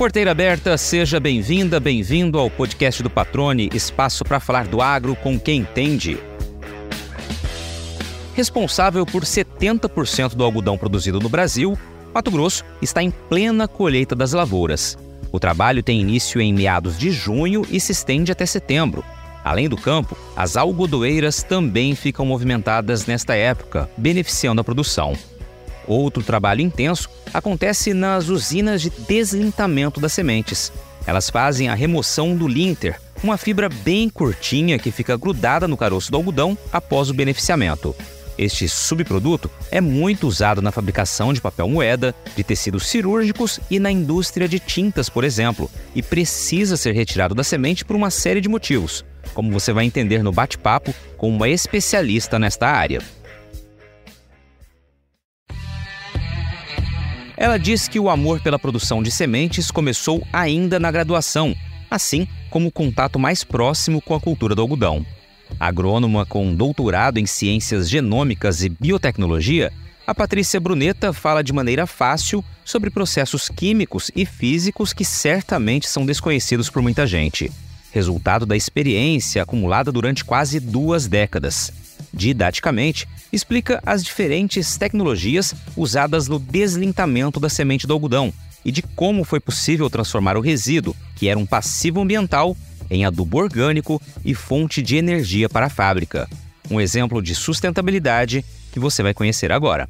Porteira aberta, seja bem-vinda, bem-vindo ao podcast do Patrone, espaço para falar do agro com quem entende. Responsável por 70% do algodão produzido no Brasil, Mato Grosso está em plena colheita das lavouras. O trabalho tem início em meados de junho e se estende até setembro. Além do campo, as algodoeiras também ficam movimentadas nesta época, beneficiando a produção. Outro trabalho intenso acontece nas usinas de deslintamento das sementes. Elas fazem a remoção do linter, uma fibra bem curtinha que fica grudada no caroço do algodão após o beneficiamento. Este subproduto é muito usado na fabricação de papel moeda, de tecidos cirúrgicos e na indústria de tintas, por exemplo, e precisa ser retirado da semente por uma série de motivos, como você vai entender no bate-papo com uma especialista nesta área. Ela diz que o amor pela produção de sementes começou ainda na graduação, assim como o contato mais próximo com a cultura do algodão. Agrônoma com doutorado em ciências genômicas e biotecnologia, a Patrícia Bruneta fala de maneira fácil sobre processos químicos e físicos que certamente são desconhecidos por muita gente, resultado da experiência acumulada durante quase duas décadas. Didaticamente, explica as diferentes tecnologias usadas no deslintamento da semente do algodão e de como foi possível transformar o resíduo, que era um passivo ambiental, em adubo orgânico e fonte de energia para a fábrica. Um exemplo de sustentabilidade que você vai conhecer agora.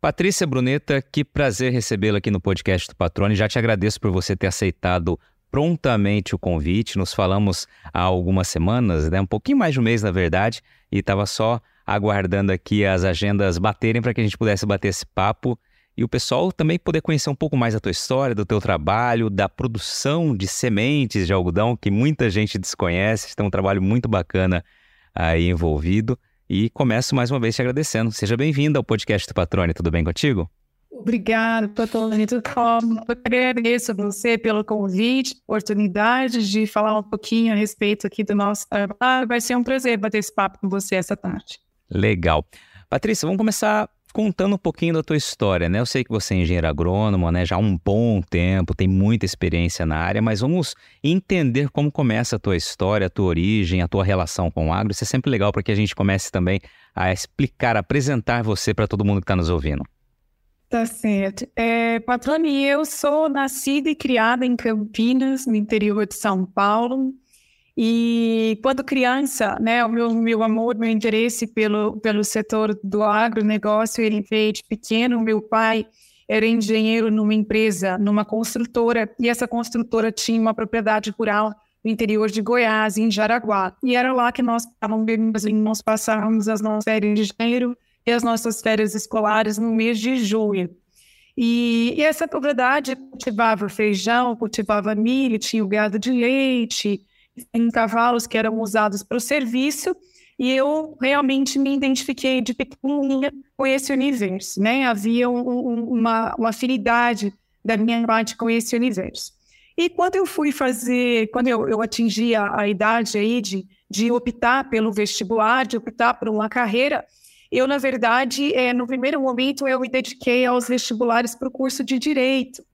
Patrícia Bruneta, que prazer recebê-la aqui no podcast do Patrone. Já te agradeço por você ter aceitado prontamente o convite. Nos falamos há algumas semanas, né? um pouquinho mais de um mês, na verdade, e estava só aguardando aqui as agendas baterem para que a gente pudesse bater esse papo e o pessoal também poder conhecer um pouco mais da tua história, do teu trabalho, da produção de sementes de algodão, que muita gente desconhece. Tem um trabalho muito bacana aí envolvido. E começo mais uma vez te agradecendo. Seja bem-vindo ao podcast do Patrone. Tudo bem contigo? Bom? Eu agradeço a você pelo convite, oportunidade de falar um pouquinho a respeito aqui do nosso trabalho. Vai ser um prazer bater esse papo com você essa tarde. Legal. Patrícia, vamos começar contando um pouquinho da tua história, né? Eu sei que você é engenheiro agrônomo, né? Já há um bom tempo, tem muita experiência na área, mas vamos entender como começa a tua história, a tua origem, a tua relação com o agro. Isso é sempre legal para que a gente comece também a explicar, a apresentar você para todo mundo que está nos ouvindo. Tá certo. É, Patrone, eu sou nascida e criada em Campinas, no interior de São Paulo. E quando criança, né, o meu, meu amor, meu interesse pelo, pelo setor do agronegócio, ele veio de pequeno. Meu pai era engenheiro numa empresa, numa construtora, e essa construtora tinha uma propriedade rural no interior de Goiás, em Jaraguá. E era lá que nós, nós passávamos as nossas férias de janeiro e as nossas férias escolares no mês de junho. E, e essa propriedade cultivava feijão, cultivava milho, tinha o gado de leite, em cavalos que eram usados para o serviço, e eu realmente me identifiquei de pequenininha com esse universo, né? Havia um, um, uma, uma afinidade da minha parte com esse universo. E quando eu fui fazer, quando eu, eu atingi a, a idade aí de, de optar pelo vestibular, de optar por uma carreira, eu, na verdade, é, no primeiro momento, eu me dediquei aos vestibulares para o curso de Direito.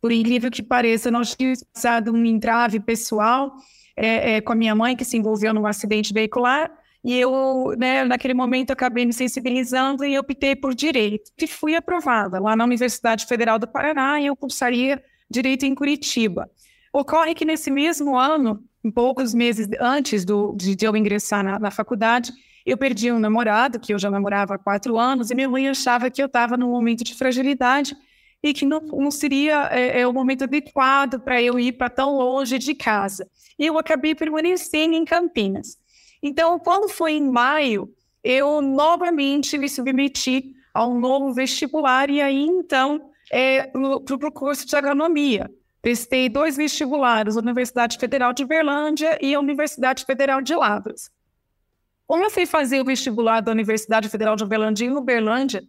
Por incrível que pareça, nós tínhamos passado um entrave pessoal é, é, com a minha mãe, que se envolveu num acidente veicular, e eu, né, naquele momento, acabei me sensibilizando e optei por direito. E fui aprovada lá na Universidade Federal do Paraná e eu cursaria direito em Curitiba. Ocorre que nesse mesmo ano, poucos meses antes do, de, de eu ingressar na, na, faculdade, eu perdi um namorado, que eu já namorava há quatro anos, e minha mãe achava que eu estava num momento de fragilidade e que não, não seria é, é, o momento adequado para eu ir para tão longe de casa. E eu acabei permanecendo em Campinas. Então, quando foi em maio, eu novamente me submeti a um novo vestibular e aí, então, é, para o curso de agronomia. Prestei dois vestibulares, a Universidade Federal de Berlândia e a Universidade Federal de Lavras. Como eu fui fazer o vestibular da Universidade Federal de Uberlândia em Uberlândia,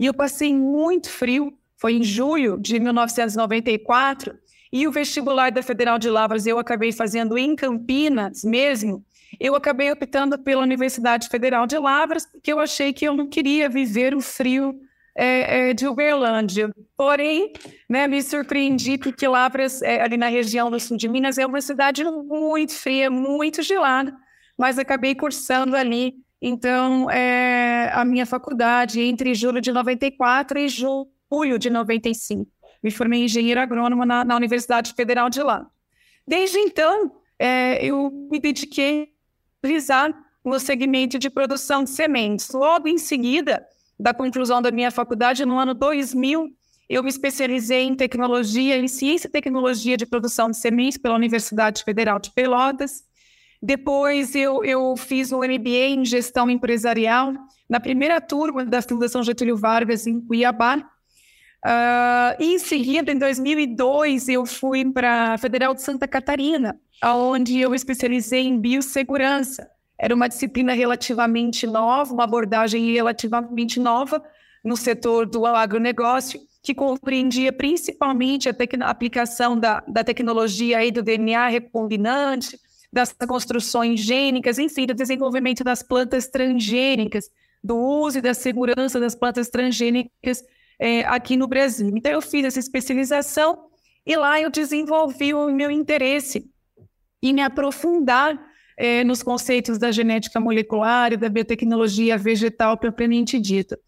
e eu passei muito frio, foi em julho de 1994, e o vestibular da Federal de Lavras eu acabei fazendo em Campinas mesmo. eu acabei optando pela Universidade Federal de Lavras, porque eu achei que eu não queria viver o frio é, é, de Uberlândia. Porém, né, me surpreendi porque Lavras, é, ali na região do sul de Minas, é uma cidade muito fria, muito gelada, mas acabei cursando ali, então, é, a minha faculdade entre julho de 94 e julho de 95. Me formei em engenheiro agrônomo na, na Universidade Federal de lá. Desde então, é, eu me dediquei a realizar no segmento de produção de sementes. Logo em seguida, da conclusão da minha faculdade, no ano 2000, eu me especializei em tecnologia, em ciência e tecnologia de produção de sementes pela Universidade Federal de Pelotas. Depois eu, eu fiz um MBA em gestão empresarial na primeira turma da Fundação Getúlio Vargas em Cuiabá. Uh, em seguida, em 2002, eu fui para a Federal de Santa Catarina, onde eu especializei em biossegurança. Era uma disciplina relativamente nova, uma abordagem relativamente nova no setor do agronegócio, que compreendia principalmente a, a aplicação da, da tecnologia aí do DNA recombinante, das construções gênicas, enfim, do desenvolvimento das plantas transgênicas, do uso e da segurança das plantas transgênicas é, aqui no Brasil. Então, eu fiz essa especialização e lá eu desenvolvi o meu interesse em me aprofundar é, nos conceitos da genética molecular e da biotecnologia vegetal propriamente dita.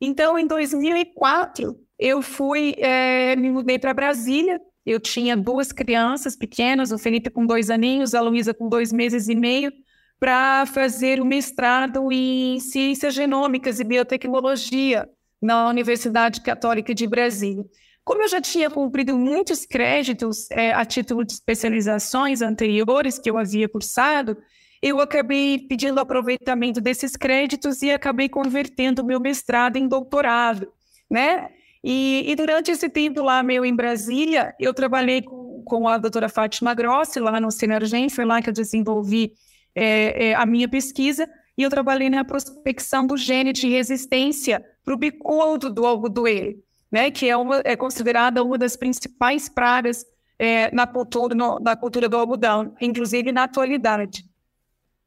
Então, em 2004, eu fui, é, me mudei para Brasília. Eu tinha duas crianças pequenas, o Felipe com dois aninhos, a Luísa com dois meses e meio, para fazer o mestrado em ciências genômicas e biotecnologia na Universidade Católica de Brasília. Como eu já tinha cumprido muitos créditos é, a título de especializações anteriores que eu havia cursado, eu acabei pedindo aproveitamento desses créditos e acabei convertendo meu mestrado em doutorado, né? E, e, durante esse tempo lá meu em Brasília, eu trabalhei com, com a doutora Fátima Grossi lá no Sinergem, foi lá que eu desenvolvi é, é, a minha pesquisa, e eu trabalhei na prospecção do gene de resistência para o bicudo do algodoeiro né, que é, uma, é considerada uma das principais pragas é, na, cultura, no, na cultura do algodão, inclusive na atualidade.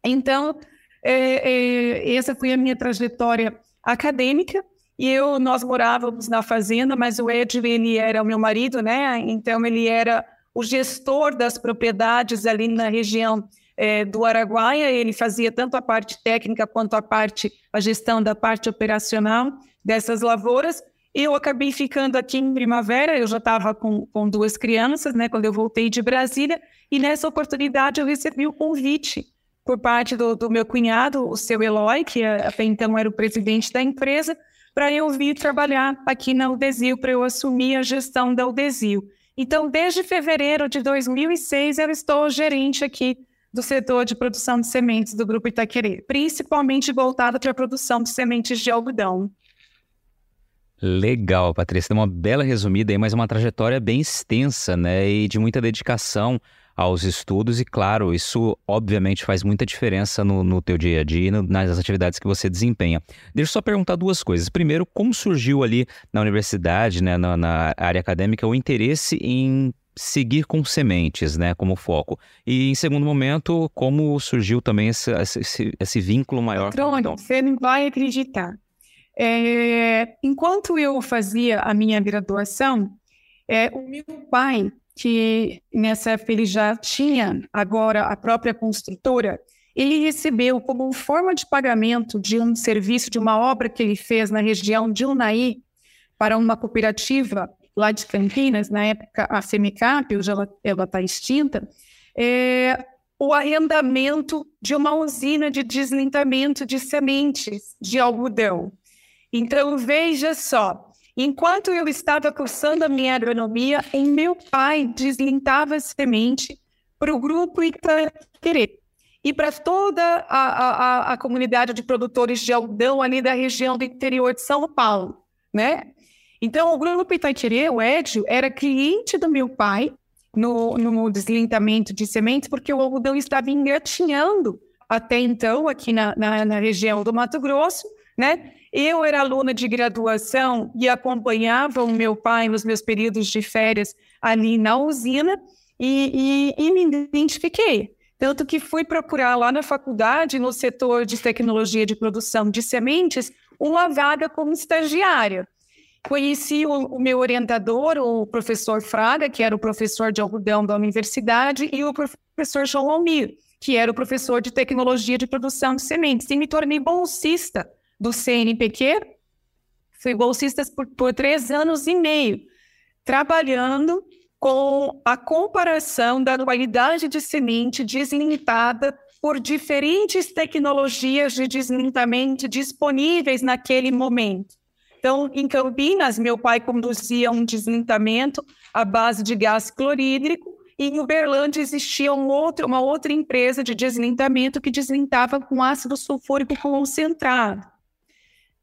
Então, é, é, essa foi a minha trajetória acadêmica, e eu, nós morávamos na fazenda, mas o Ed, ele era o meu marido, né? Então, ele era o gestor das propriedades ali na região é, do Araguaia, ele fazia tanto a parte técnica quanto a parte, a gestão da parte operacional dessas lavouras, eu acabei ficando aqui em primavera, eu já estava com, com duas crianças, né, quando eu voltei de Brasília, e nessa oportunidade eu recebi o convite por parte do, do meu cunhado, o seu Eloy, que até então era o presidente da empresa, para eu vir trabalhar aqui na Udesil, para eu assumir a gestão da Udesil. Então, desde fevereiro de 2006, eu estou gerente aqui do setor de produção de sementes do Grupo Itaquerê, principalmente voltado para a produção de sementes de algodão. Legal, Patrícia. Uma bela resumida aí, mas uma trajetória bem extensa, né? E de muita dedicação aos estudos. E claro, isso obviamente faz muita diferença no, no teu dia a dia e no, nas atividades que você desempenha. Deixa eu só perguntar duas coisas. Primeiro, como surgiu ali na universidade, né, na, na área acadêmica, o interesse em seguir com sementes, né, como foco. E em segundo momento, como surgiu também esse, esse, esse vínculo maior? Pronto, você não vai acreditar. É, enquanto eu fazia a minha graduação, é, o meu pai, que nessa época ele já tinha agora a própria construtora, ele recebeu como forma de pagamento de um serviço, de uma obra que ele fez na região de Unai, para uma cooperativa lá de Campinas, na época a Semicap, hoje ela está extinta, é, o arrendamento de uma usina de deslintamento de sementes de algodão. Então, veja só, enquanto eu estava cursando a minha agronomia, meu pai deslintava semente para o grupo Itaquerê e para toda a, a, a, comunidade de produtores de algodão ali da região do interior de São Paulo, né? Então, o grupo Itaquerê, o Edio, era cliente do meu pai no, no deslintamento de sementes, porque o algodão estava engatinhando até então aqui na, na, na região do Mato Grosso, né? Eu era aluna de graduação e acompanhava o meu pai nos meus períodos de férias ali na usina e, e, e me identifiquei. Tanto que fui procurar lá na faculdade, no setor de tecnologia de produção de sementes, uma vaga como estagiária. Conheci o, o, meu orientador, o professor Fraga, que era o professor de algodão da universidade, e o professor João Almir, que era o professor de tecnologia de produção de sementes. E me tornei bolsista do CNPq. Fui bolsista por, por três anos e meio, trabalhando com a comparação da qualidade de semente deslimitada por diferentes tecnologias de deslimitamento disponíveis naquele momento. Então, em Campinas, meu pai conduzia um deslitamento à base de gás clorídrico, e em Uberlândia existia um outro, uma outra empresa de deslintamento que deslintava com ácido sulfúrico concentrado.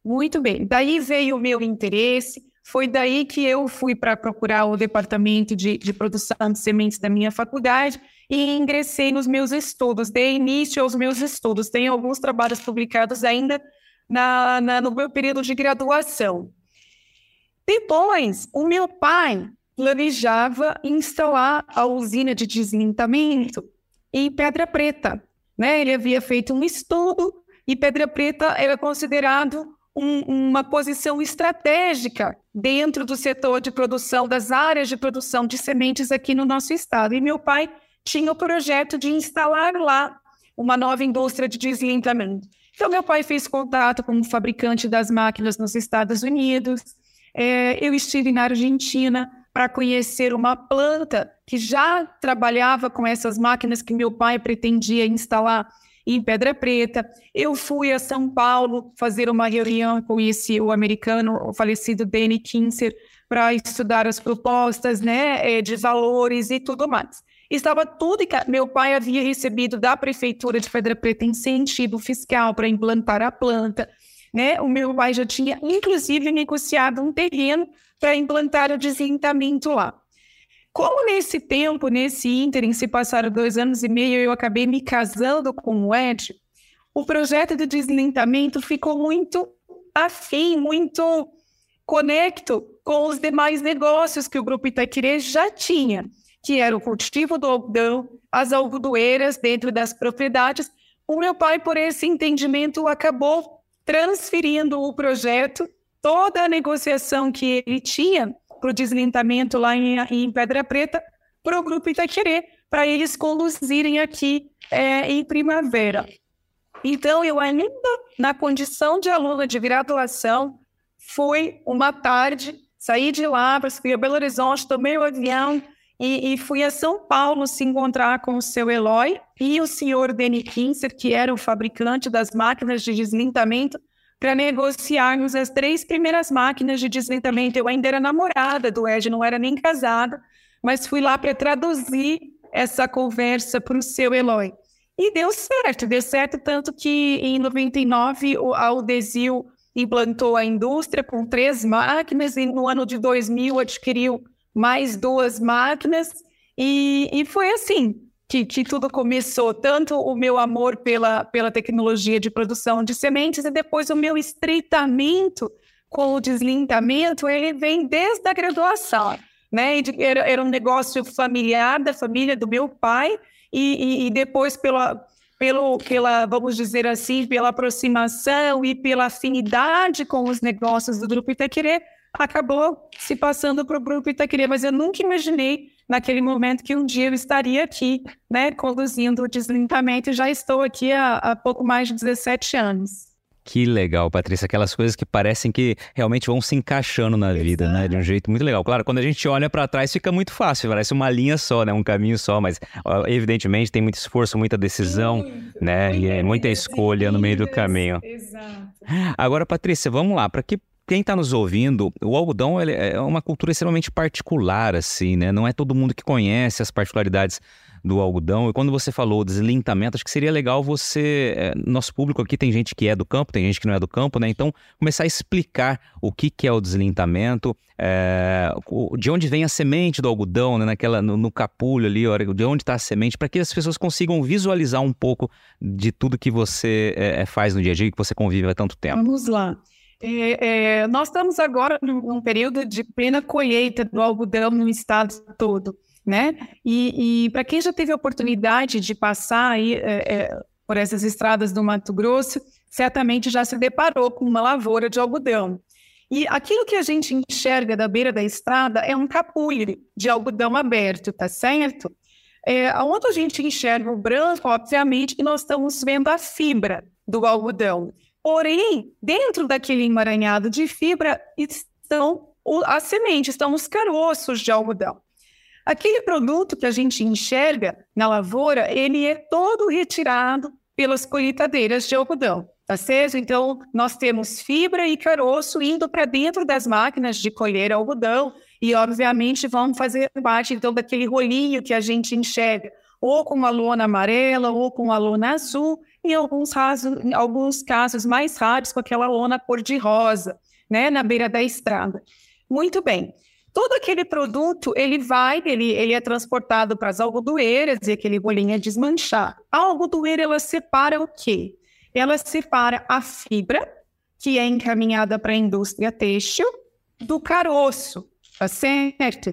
Muito bem, daí veio o meu interesse, foi daí que eu fui para procurar o departamento de, de produção de sementes da minha faculdade e ingressei nos meus estudos, dei início aos meus estudos. Tenho alguns trabalhos publicados ainda na, na, no meu período de graduação. Depois, o meu pai planejava instalar a usina de deslintamento em Pedra Preta. Né? Ele havia feito um estudo e Pedra Preta era considerado um, uma posição estratégica dentro do setor de produção, das áreas de produção de sementes aqui no nosso estado. E meu pai tinha o projeto de instalar lá uma nova indústria de deslintamento. Então, meu pai fez contato com um fabricante das máquinas nos Estados Unidos. É, eu estive na Argentina para conhecer uma planta que já trabalhava com essas máquinas que meu pai pretendia instalar em Pedra Preta. Eu fui a São Paulo fazer uma reunião com esse o americano, o falecido Danny Kinser, para estudar as propostas né, eh, de valores e tudo mais. Estava tudo. Meu pai havia recebido da prefeitura de Pedra Preta incentivo fiscal para implantar a planta. Né? O meu pai já tinha, inclusive, negociado um terreno para implantar o desentamento lá. Como nesse tempo, nesse ínterim, se passaram dois anos e meio, eu acabei me casando com o Ed, o projeto de deslintamento ficou muito afim, muito conecto com os demais negócios que o Grupo Itaquire já tinha, que era o cultivo do algodão, as algodoeiras dentro das propriedades. O meu pai, por esse entendimento, acabou transferindo o projeto, toda a negociação que ele tinha para o deslintamento lá em, em Pedra Preta para o Grupo Itaquerê, para eles conduzirem aqui é, em primavera. Então, eu ainda, na condição de aluna de graduação, fui uma tarde, saí de lá, fui a Belo Horizonte, tomei o avião e, e, fui a São Paulo se encontrar com o seu Eloy e o senhor Denny Kinser, que era o fabricante das máquinas de deslintamento, para negociarmos as três primeiras máquinas de desventamento. Eu ainda era namorada do Ed, não era nem casada, mas fui lá para traduzir essa conversa para o seu Eloy. E deu certo, deu certo tanto que em 99 a Udesil implantou a indústria com três máquinas e no ano de 2000 adquiriu mais duas máquinas e, e foi assim, que, que tudo começou, tanto o meu amor pela, pela tecnologia de produção de sementes e depois o meu estreitamento com o deslintamento, ele vem desde a graduação, né? Era, era um negócio familiar da família do meu pai e, e, e depois pela, pelo, pela, vamos dizer assim, pela aproximação e pela afinidade com os negócios do Grupo Itaquerê, acabou se passando para o Grupo Itaquerê, mas eu nunca imaginei naquele momento que um dia eu estaria aqui, né, conduzindo o deslimpamento, e já estou aqui há, há pouco mais de 17 anos. Que legal, Patrícia. Aquelas coisas que parecem que realmente vão se encaixando na vida, Exato. né? De um jeito muito legal. Claro, quando a gente olha para trás fica muito fácil, parece uma linha só, né? Um caminho só, mas evidentemente tem muito esforço, muita decisão, muito, né? E é muita escolha no meio do caminho. Exato. Agora, Patrícia, vamos lá. Para que quem está nos ouvindo, o algodão é uma cultura extremamente particular, assim, né? Não é todo mundo que conhece as particularidades do algodão. E quando você falou deslintamento, acho que seria legal você. É, nosso público aqui tem gente que é do campo, tem gente que não é do campo, né? Então, começar a explicar o que, que é o deslintamento, é, de onde vem a semente do algodão, né? Naquela, no, no capulho ali, de onde está a semente, para que as pessoas consigam visualizar um pouco de tudo que você é, faz no dia a dia, que você convive há tanto tempo. Vamos lá. É, é, nós estamos agora num período de plena colheita do algodão no estado todo. né? E, e para quem já teve a oportunidade de passar aí, é, é, por essas estradas do Mato Grosso, certamente já se deparou com uma lavoura de algodão. E aquilo que a gente enxerga da beira da estrada é um capulho de algodão aberto, tá certo? É, onde a gente enxerga o branco, obviamente, que nós estamos vendo a fibra do algodão. Porém, dentro daquele emaranhado de fibra estão as sementes, estão os caroços de algodão. Aquele produto que a gente enxerga na lavoura, ele é todo retirado pelas colheitadeiras de algodão, tá certo? Então, nós temos fibra e caroço indo para dentro das máquinas de colher algodão e, obviamente, vão fazer parte, então, daquele rolinho que a gente enxerga, ou com a lona amarela ou com a lona azul, em alguns, alguns casos mais raros, com aquela lona cor-de-rosa, né, na beira da estrada. Muito bem todo aquele produto ele vai, ele, ele é transportado para as algodoeiras e aquele bolinho é desmanchado. A algodoeira ela separa o quê? Ela separa a fibra que é encaminhada para a indústria têxtil do caroço, tá certo?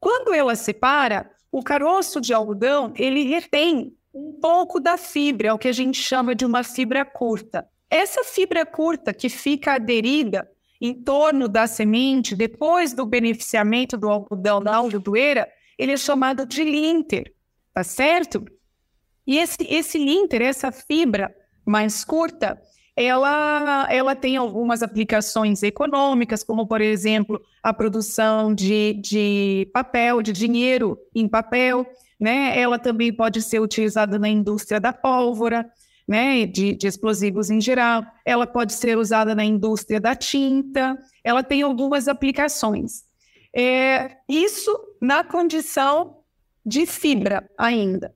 Quando ela separa, o caroço de algodão ele retém um pouco da fibra, é o que a gente chama de uma fibra curta. Essa fibra curta que fica aderida em torno da semente, depois do beneficiamento do algodão da algodoeira, ele é chamado de linter, tá certo? E esse, esse linter, essa fibra mais curta, ela, ela tem algumas aplicações econômicas, como, por exemplo, a produção de, de papel, de dinheiro em papel, né? Ela também pode ser utilizada na indústria da pólvora, né, de, de, explosivos em geral, ela pode ser usada na indústria da tinta, ela tem algumas aplicações. É, isso na condição de fibra ainda.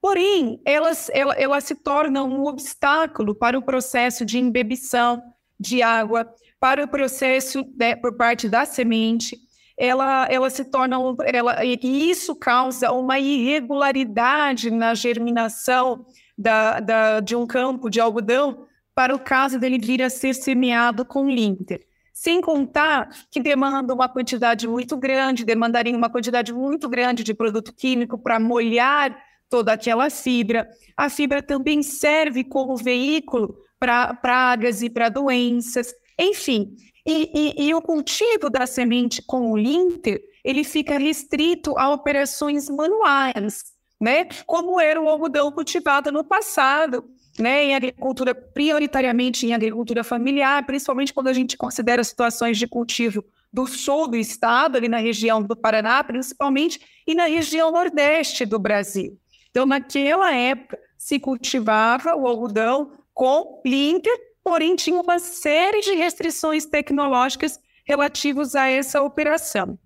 Porém, elas, ela, ela se torna um obstáculo para o processo de embebição de água, para o processo né, por parte da semente, ela, ela se torna, ela, e isso causa uma irregularidade na germinação da, da, de um campo de algodão para o caso dele vir a ser semeado com linter. Sem contar que demanda uma quantidade muito grande, demandaria uma quantidade muito grande de produto químico para molhar toda aquela fibra. A fibra também serve como veículo para pragas e para doenças. Enfim, e, e, e, o cultivo da semente com o linter, ele fica restrito a operações manuais né? Como era o algodão cultivado no passado, né? Em agricultura, prioritariamente em agricultura familiar, principalmente quando a gente considera situações de cultivo do sul do estado, ali na região do Paraná, principalmente, e na região nordeste do Brasil. Então, naquela época, se cultivava o algodão com linker, porém tinha uma série de restrições tecnológicas relativas a essa operação.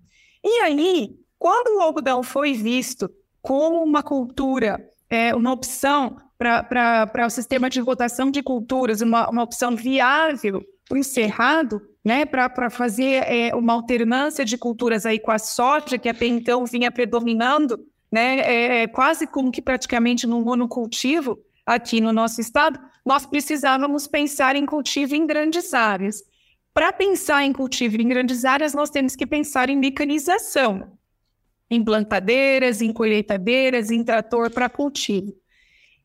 E aí, quando o algodão foi visto como uma cultura, é, uma opção para o sistema de votação de culturas, uma, uma opção viável para o Cerrado, né, para fazer é, uma alternância de culturas aí com a soja, que até então vinha predominando, né, é, é quase como que praticamente no monocultivo aqui no nosso estado, nós precisávamos pensar em cultivo em grandes áreas. Para pensar em cultivo em grandes áreas, nós temos que pensar em mecanização em plantadeiras, em colheitadeiras, em trator para cultivo.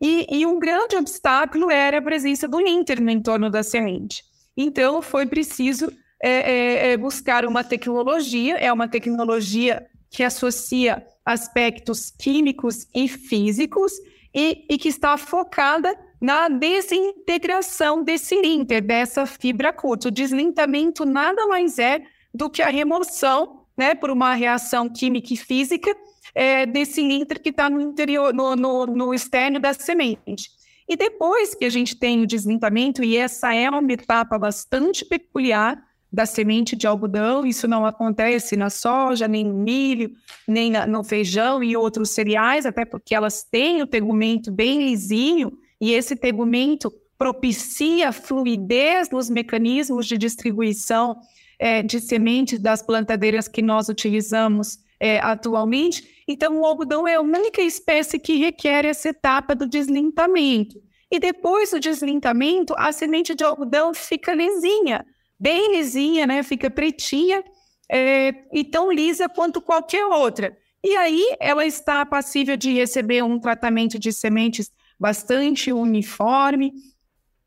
E, e, um grande obstáculo era a presença do Inter no entorno da semente. Então, foi preciso é, é, é, buscar uma tecnologia, é uma tecnologia que associa aspectos químicos e físicos e, e que está focada na desintegração desse linter, dessa fibra curta. O deslintamento nada mais é do que a remoção né, por uma reação química e física é, desse líquido que está no interior, no, no, no externo da semente. E depois que a gente tem o deslintamento, e essa é uma etapa bastante peculiar da semente de algodão, isso não acontece na soja, nem no milho, nem na, no feijão e outros cereais, até porque elas têm o tegumento bem lisinho, e esse tegumento propicia fluidez nos mecanismos de distribuição é, de sementes das plantadeiras que nós utilizamos é, atualmente. Então, o algodão é a única espécie que requer essa etapa do deslintamento. E depois do deslintamento, a semente de algodão fica lisinha, bem lisinha, né? fica pretinha é, e tão lisa quanto qualquer outra. e aí ela está passível de receber um tratamento de sementes bastante uniforme.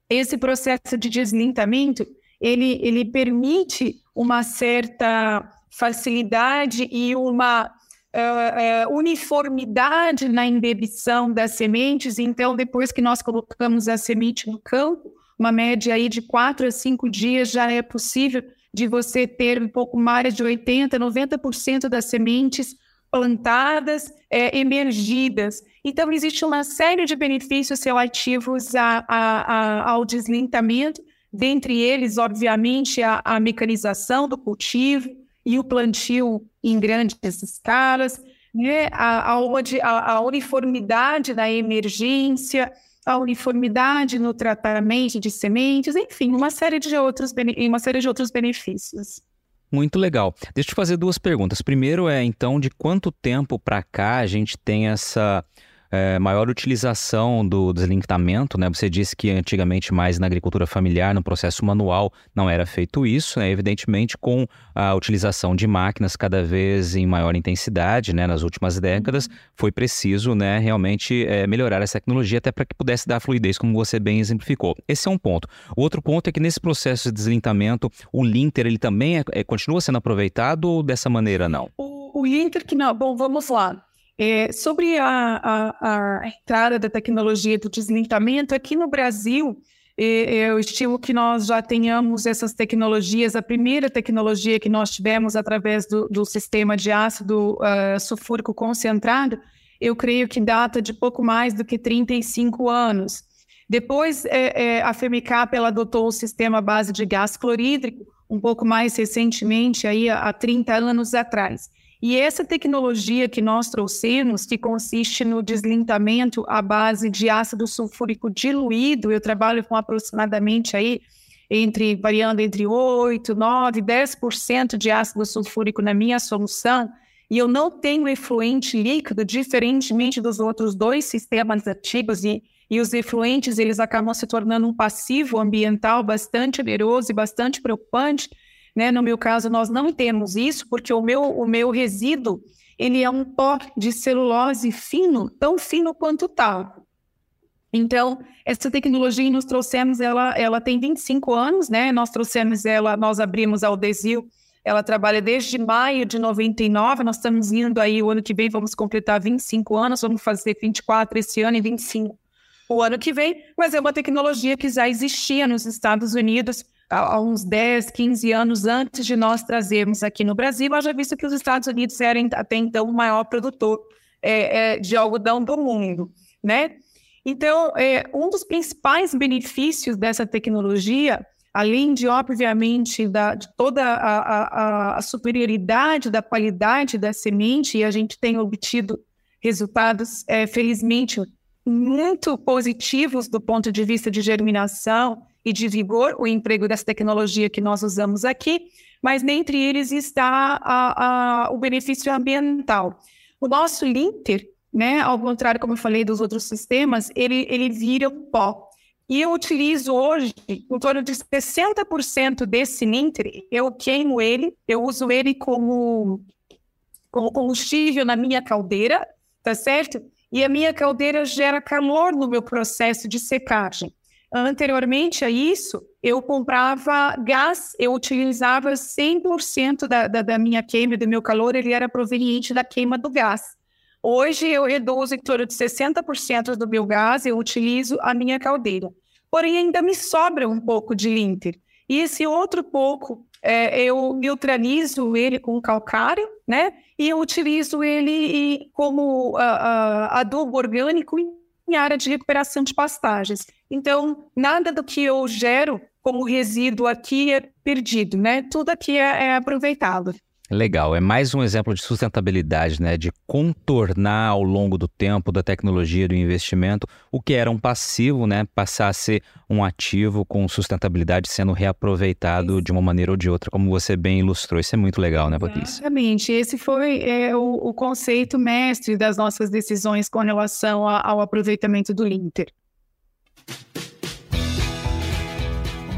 Esse processo de deslintamento, ele, ele permite uma certa facilidade e uma uh, uh, uniformidade na embebição das sementes. Então, depois que nós colocamos a semente no campo, uma média aí de quatro a cinco dias já é possível de você ter um pouco mais de 80%, 90% das sementes plantadas, é, emergidas. Então, existe uma série de benefícios relativos a, a, a, ao deslintamento, dentre eles, obviamente, a, mecanização do cultivo e o plantio em grandes escalas, né? a, a, a uniformidade da emergência, a uniformidade no tratamento de sementes, enfim, uma série de outros, uma série de outros benefícios. Muito legal. Deixa eu te fazer duas perguntas. Primeiro é, então, de quanto tempo para cá a gente tem essa é, maior utilização do deslinktamento, né? Você disse que antigamente mais na agricultura familiar, no processo manual, não era feito isso, né? Evidentemente, com a utilização de máquinas cada vez em maior intensidade, né? Nas últimas décadas, foi preciso, né? Realmente é, melhorar essa tecnologia até para que pudesse dar fluidez, como você bem exemplificou. Esse é um ponto. O outro ponto é que nesse processo de deslintamento, o linter, ele também é, é, continua sendo aproveitado ou dessa maneira não? O, o linter que não, bom, vamos lá. É, sobre a, a, a, entrada da tecnologia do deslintamento, aqui no Brasil, é, eu estimo que nós já tenhamos essas tecnologias. A primeira tecnologia que nós tivemos através do, do sistema de ácido uh, sulfúrico concentrado, eu creio que data de pouco mais do que 35 anos. Depois, é, é, a Femicap ela adotou o sistema base de gás clorídrico, um pouco mais recentemente, aí, há 30 anos atrás. E essa tecnologia que nós trouxemos, que consiste no deslintamento à base de ácido sulfúrico diluído, eu trabalho com aproximadamente aí entre variando entre 8, 9, 10% de ácido sulfúrico na minha solução, e eu não tenho efluente líquido, diferentemente dos outros dois sistemas ativos, e, e os efluentes eles acabam se tornando um passivo ambiental bastante oneroso e bastante preocupante. Né? No meu caso, nós não temos isso, porque o meu, o meu resíduo ele é um pó de celulose fino, tão fino quanto o talco. Então, essa tecnologia nós trouxemos, ela, ela tem 25 anos, né? Nós trouxemos ela, nós abrimos a Aldesil, ela trabalha desde maio de 99, nós estamos indo aí, o ano que vem vamos completar 25 anos, vamos fazer 24 esse ano e 25 o ano que vem, mas é uma tecnologia que já existia nos Estados Unidos, há uns 10, 15 anos antes de nós trazermos aqui no Brasil, já visto que os Estados Unidos eram até então o maior produtor é, é, de algodão do mundo, né? Então, é, um dos principais benefícios dessa tecnologia, além de, obviamente, da, de toda a, a, a superioridade da qualidade da semente, e a gente tem obtido resultados, é, felizmente, muito positivos do ponto de vista de germinação, e de vigor o emprego dessa tecnologia que nós usamos aqui, mas dentre eles está a, a, o benefício ambiental. O nosso linter, né, ao contrário, como eu falei dos outros sistemas, ele, ele vira pó. E eu utilizo hoje em torno de 60% desse linter, eu queimo ele, eu uso ele como, como combustível na minha caldeira, tá certo? E a minha caldeira gera calor no meu processo de secagem. Anteriormente a isso, eu comprava gás, eu utilizava 100% da, da, da minha queima, do meu calor, ele era proveniente da queima do gás. Hoje eu reduzo em torno de 60% do meu gás, eu utilizo a minha caldeira. Porém, ainda me sobra um pouco de linter. E esse outro pouco, é, eu neutralizo ele com calcário, né? E eu utilizo ele como uh, uh, adubo orgânico em área de recuperação de pastagens. Então, nada do que eu gero como resíduo aqui é perdido, né? Tudo aqui é, é aproveitado. Legal, é mais um exemplo de sustentabilidade, né? De contornar ao longo do tempo da tecnologia do investimento o que era um passivo, né? Passar a ser um ativo com sustentabilidade sendo reaproveitado de uma maneira ou de outra, como você bem ilustrou. Isso é muito legal, né, Patrícia? Exatamente. Esse foi é, o, o, conceito mestre das nossas decisões com relação a, ao aproveitamento do Linter.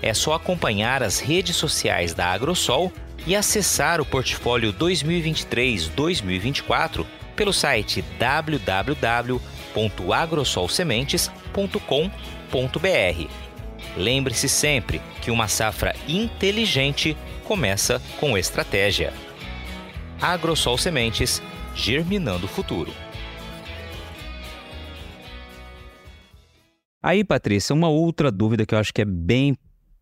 é só acompanhar as redes sociais da Agrosol e acessar o portfólio 2023-2024 pelo site www.agrosolsementes.com.br. Lembre-se sempre que uma safra inteligente começa com estratégia. Agrosol Sementes, germinando o futuro. Aí, Patrícia, uma outra dúvida que eu acho que é bem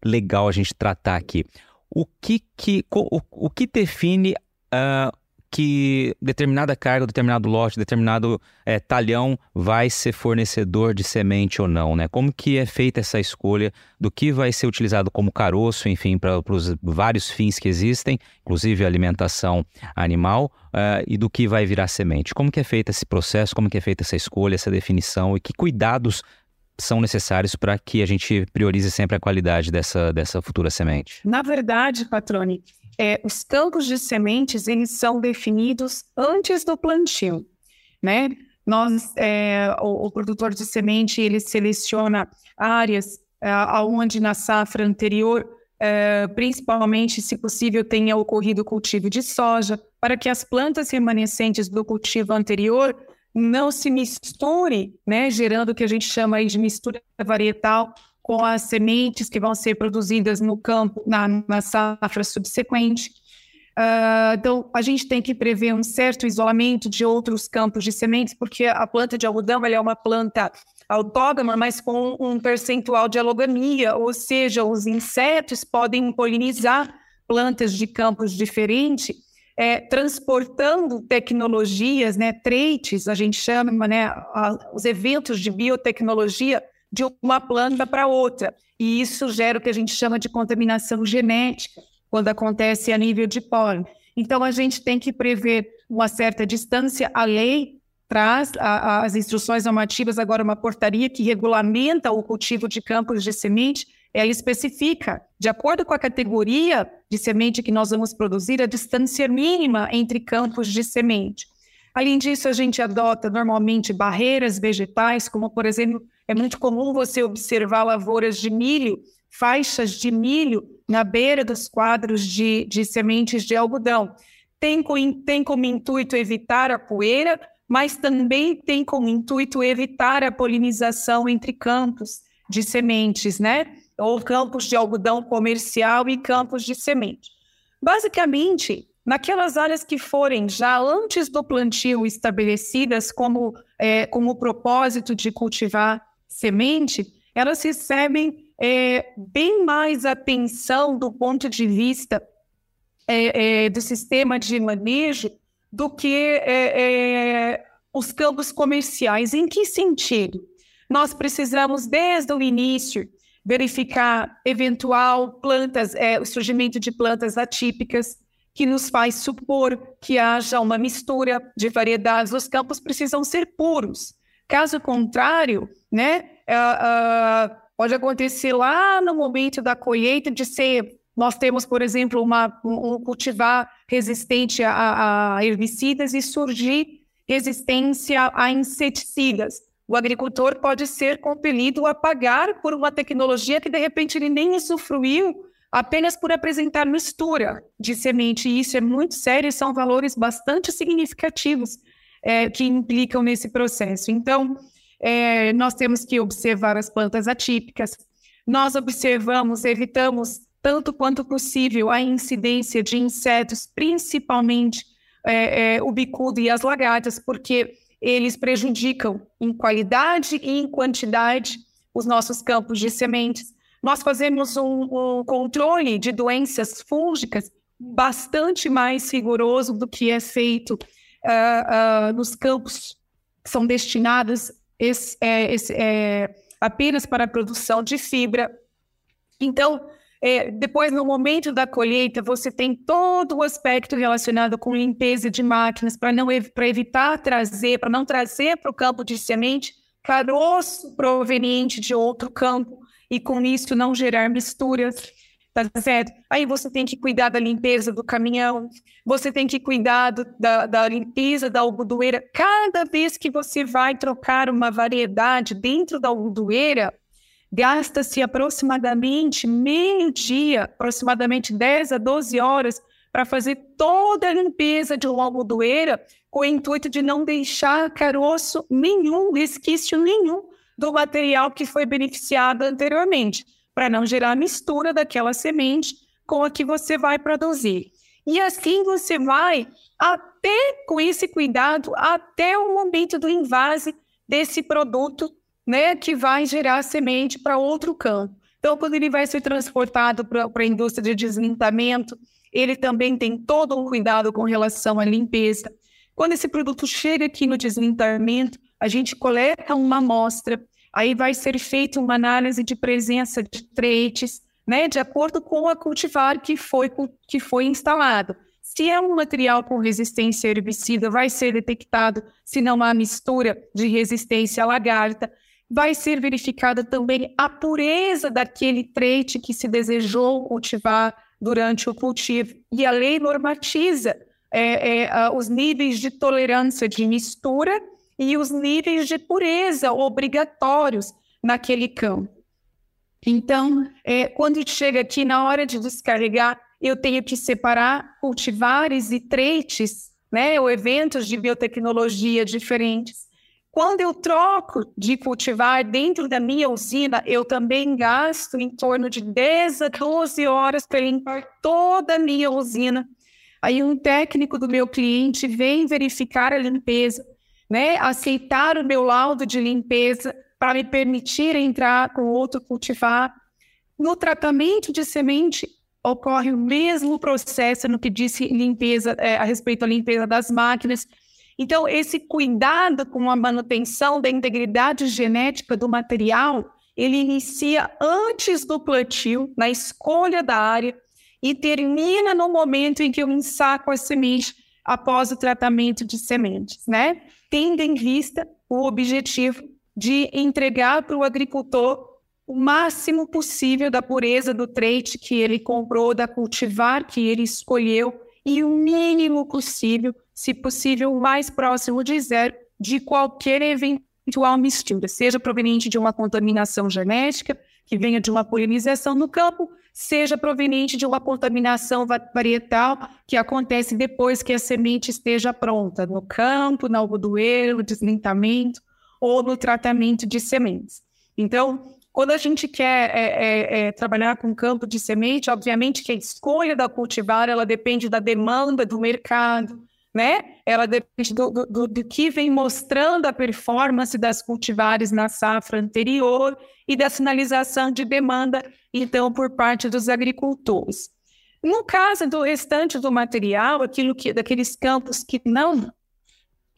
legal a gente tratar aqui. O que, que, o, o que define uh, que determinada carga, determinado lote, determinado é, talhão vai ser fornecedor de semente ou não, né? Como que é feita essa escolha do que vai ser utilizado como caroço, enfim, para os vários fins que existem, inclusive alimentação animal, uh, e do que vai virar semente? Como que é feito esse processo? Como que é feita essa escolha, essa definição e que cuidados são necessários para que a gente priorize sempre a qualidade dessa, dessa futura semente? Na verdade, Patrone, é, os campos de sementes eles são definidos antes do plantio, né? Nós, é, o, o, produtor de semente ele seleciona áreas é, aonde na safra anterior, é, principalmente, se possível, tenha ocorrido cultivo de soja, para que as plantas remanescentes do cultivo anterior não se misture, né, gerando o que a gente chama de mistura varietal com as sementes que vão ser produzidas no campo, na, na safra subsequente. Uh, então, a gente tem que prever um certo isolamento de outros campos de sementes, porque a planta de algodão é uma planta autógama, mas com um percentual de alogamia, ou seja, os insetos podem polinizar plantas de campos diferentes, é, transportando tecnologias, né, traits, a gente chama, né, a, os eventos de biotecnologia de uma planta para outra. E isso gera o que a gente chama de contaminação genética, quando acontece a nível de pólen. Então, a gente tem que prever uma certa distância. A lei traz a, as instruções normativas, agora uma portaria que regulamenta o cultivo de campos de semente, ela especifica, de acordo com a categoria de semente que nós vamos produzir, a distância mínima entre campos de semente. Além disso, a gente adota normalmente barreiras vegetais, como, por exemplo, é muito comum você observar lavouras de milho, faixas de milho na beira dos quadros de, de sementes de algodão. Tem, tem como intuito evitar a poeira, mas também tem como intuito evitar a polinização entre campos de sementes, né? Ou campos de algodão comercial e campos de semente. Basicamente, Naquelas áreas que forem já antes do plantio estabelecidas como, é, como propósito de cultivar semente, elas recebem é, bem mais atenção do ponto de vista é, é do sistema de manejo do que é, é, os campos comerciais. Em que sentido? Nós precisamos, desde o início, verificar eventual plantas, o surgimento de plantas atípicas, que nos faz supor que haja uma mistura de variedades. Os campos precisam ser puros. Caso contrário, né, uh, uh, pode acontecer lá no momento da colheita de ser. Nós temos, por exemplo, uma, um cultivar resistente a, a herbicidas e surgir resistência a inseticidas. O agricultor pode ser compelido a pagar por uma tecnologia que, de repente, ele nem usufruiu apenas por apresentar mistura de semente. E isso é muito sério e são valores bastante significativos é, que implicam nesse processo. Então, é, nós temos que observar as plantas atípicas. Nós observamos, evitamos tanto quanto possível a incidência de insetos, principalmente é, é, o bicudo e as lagartas, porque eles prejudicam em qualidade e em quantidade os nossos campos de sementes. Nós fazemos um, um controle de doenças fúngicas bastante mais rigoroso do que é feito uh, uh, nos campos que são destinados esse, é, esse, é, apenas para a produção de fibra. Então, é, depois, no momento da colheita, você tem todo o aspecto relacionado com limpeza de máquinas para não para evitar trazer, para não trazer para o campo de semente caroço proveniente de outro campo e com isso não gerar misturas. Tá certo? Aí você tem que cuidar da limpeza do caminhão, você tem que cuidar do, da, da limpeza da algodoeira. Cada vez que você vai trocar uma variedade dentro da algodoeira, gasta-se aproximadamente meio dia, aproximadamente 10 a 12 horas, para fazer toda a limpeza de uma algodoeira, com o intuito de não deixar caroço nenhum, resquício nenhum do material que foi beneficiado anteriormente, para não gerar mistura daquela semente com a que você vai produzir. E assim você vai até com esse cuidado até o momento do invase desse produto né, que vai gerar semente para outro campo. Então, quando ele vai ser transportado para a indústria de deslintamento, ele também tem todo um cuidado com relação à limpeza. Quando esse produto chega aqui no deslintamento, a gente coleta uma amostra, aí vai ser feita uma análise de presença de traits, né, de acordo com a cultivar que foi, que foi instalado. Se é um material com resistência herbicida, vai ser detectado se não há mistura de resistência à lagarta vai ser verificada também a pureza daquele trait que se desejou cultivar durante o cultivo. E a lei normatiza é, é, os níveis de tolerância de mistura e os níveis de pureza obrigatórios naquele campo. Então, é, quando chega aqui na hora de descarregar, eu tenho que separar cultivares e traits, né, ou eventos de biotecnologia diferentes quando eu troco de cultivar dentro da minha usina, eu também gasto em torno de 10 a 12 horas para limpar toda a minha usina. Aí um técnico do meu cliente vem verificar a limpeza, né? aceitar o meu laudo de limpeza para me permitir entrar com outro cultivar. No tratamento de semente, ocorre o mesmo processo no que diz limpeza, é, a respeito à limpeza das máquinas, então, esse cuidado com a manutenção da integridade genética do material, ele inicia antes do plantio, na escolha da área, e termina no momento em que eu ensaco a semente após o tratamento de sementes, né? Tendo em vista o objetivo de entregar para o agricultor o máximo possível da pureza do trait que ele comprou, da cultivar que ele escolheu e o mínimo possível se possível, o mais próximo de zero de qualquer eventual mistura, seja proveniente de uma contaminação genética, que venha de uma polinização no campo, seja proveniente de uma contaminação varietal que acontece depois que a semente esteja pronta, no campo, no algodoeiro, no deslintamento ou no tratamento de sementes. Então, quando a gente quer é, é, é, trabalhar com campo de semente, obviamente que a escolha da cultivar ela depende da demanda do mercado, né? Ela depende do, do, do, que vem mostrando a performance das cultivares na safra anterior e da sinalização de demanda, então, por parte dos agricultores. No caso do restante do material, aquilo que, daqueles campos que não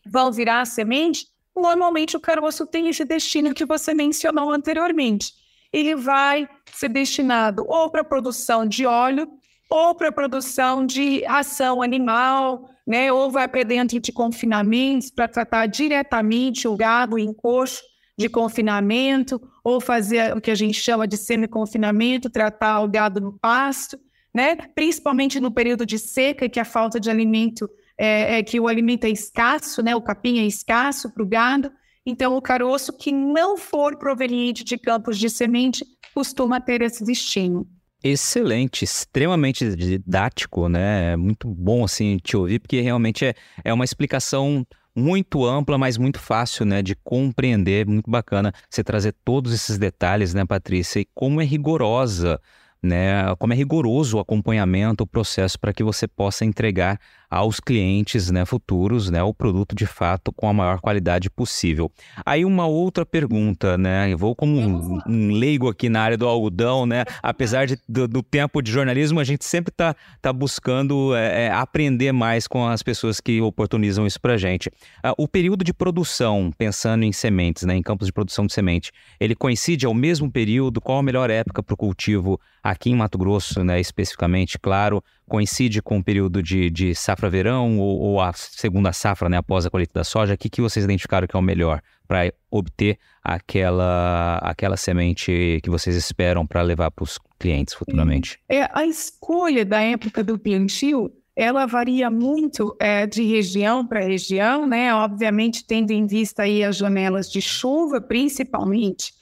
vão virar semente, normalmente o caroço tem esse destino que você mencionou anteriormente. Ele vai ser destinado ou para produção de óleo ou para produção de ração animal, né, ou vai para dentro de confinamentos para tratar diretamente o gado em coxo de confinamento, ou fazer o que a gente chama de semi-confinamento, tratar o gado no pasto, né, principalmente no período de seca, que a falta de alimento é, é que o alimento é escasso, né, o capim é escasso para o gado. Então, o caroço que não for proveniente de campos de semente costuma ter esse destino. Excelente, extremamente didático, né? É muito bom assim te ouvir, porque realmente é, é uma explicação muito ampla, mas muito fácil, né, de compreender, muito bacana você trazer todos esses detalhes, né, Patrícia, e como é rigorosa, né, como é rigoroso o acompanhamento, o processo para que você possa entregar aos clientes né, futuros né, o produto de fato com a maior qualidade possível. Aí uma outra pergunta, né? Eu vou como um, um leigo aqui na área do algodão, né? Apesar de, do, do tempo de jornalismo, a gente sempre está tá buscando é, é, aprender mais com as pessoas que oportunizam isso para gente. Uh, o período de produção, pensando em sementes, né, em campos de produção de semente, ele coincide ao mesmo período? Qual a melhor época para o cultivo aqui em Mato Grosso, né, especificamente? Claro, coincide com o período de, de safra-verão ou, ou, a segunda safra, né, após a colheita da soja? O que, que vocês identificaram que é o melhor para obter aquela, aquela semente que vocês esperam para levar para os clientes futuramente? É, a escolha da época do plantio ela varia muito é, de região para região, né? Obviamente, tendo em vista aí as janelas de chuva, principalmente,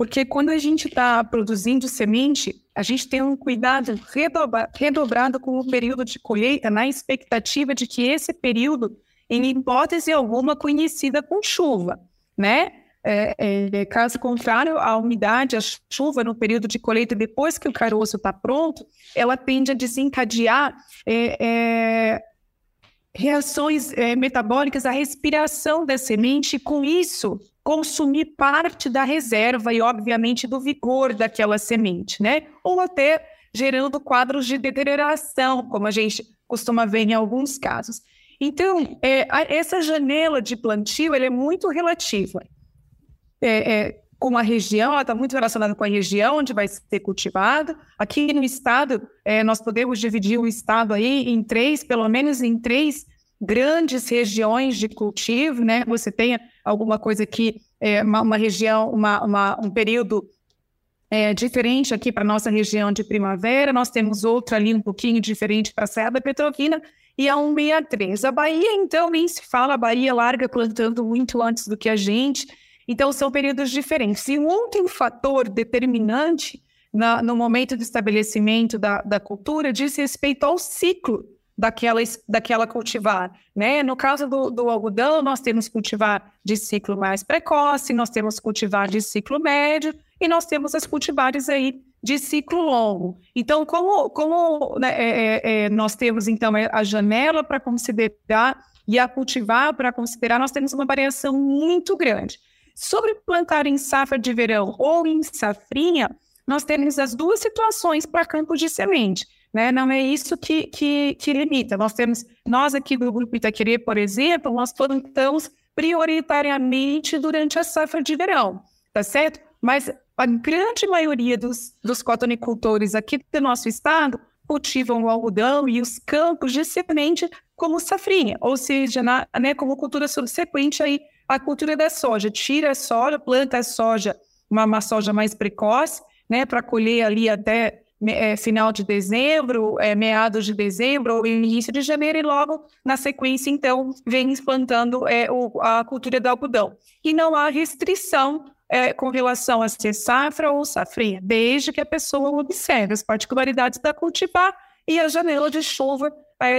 porque quando a gente está produzindo semente, a gente tem um cuidado redobra, redobrado com o período de colheita, na expectativa de que esse período, em hipótese alguma, coincida com chuva, né? É, é, caso contrário, a umidade, a chuva no período de colheita, depois que o caroço está pronto, ela tende a desencadear é, é reações é, metabólicas, a respiração da semente, e com isso consumir parte da reserva e, obviamente, do vigor daquela semente, né? Ou até gerando quadros de deterioração, como a gente costuma ver em alguns casos. Então, é, essa janela de plantio é muito relativa é, é, com a região, ela está muito relacionada com a região onde vai ser cultivado. Aqui no estado, é, nós podemos dividir o estado aí em três, pelo menos em três grandes regiões de cultivo, né? Você tem alguma coisa aqui, é, uma, uma, região, uma, uma, um período é, diferente aqui para nossa região de primavera, nós temos outra ali um pouquinho diferente para a Serra da Petrolina e a 163. A Bahia, então, nem se fala, a Bahia larga plantando muito antes do que a gente, então, são períodos diferentes. E um outro fator determinante na, no momento do estabelecimento da, da cultura diz respeito ao ciclo daquela, daquela cultivar. Né? No caso do, do, algodão, nós temos cultivar de ciclo mais precoce, nós temos cultivar de ciclo médio e nós temos as cultivares aí de ciclo longo. Então, como, como né, é, é, é nós temos então a janela para considerar e a cultivar para considerar, nós temos uma variação muito grande. Sobre plantar em safra de verão ou em safrinha, nós temos as duas situações para campo de semente. Né? Não é isso que, que, que limita. Nós temos, nós aqui do Grupo Itaquerê, por exemplo, nós plantamos prioritariamente durante a safra de verão, tá certo? Mas a grande maioria dos, dos cotonicultores aqui do nosso estado cultivam o algodão e os campos de semente como safrinha, ou seja, na, né, como cultura subsequente aí a cultura da soja. Tira a soja, planta a soja, uma, uma soja mais precoce, né, para colher ali até é, final de dezembro, é, meados de dezembro ou início de janeiro, e logo na sequência, então, vem plantando é, o, a cultura do algodão. E não há restrição é, com relação a ser safra ou safrinha, desde que a pessoa observe as particularidades da cultivar e a janela de chuva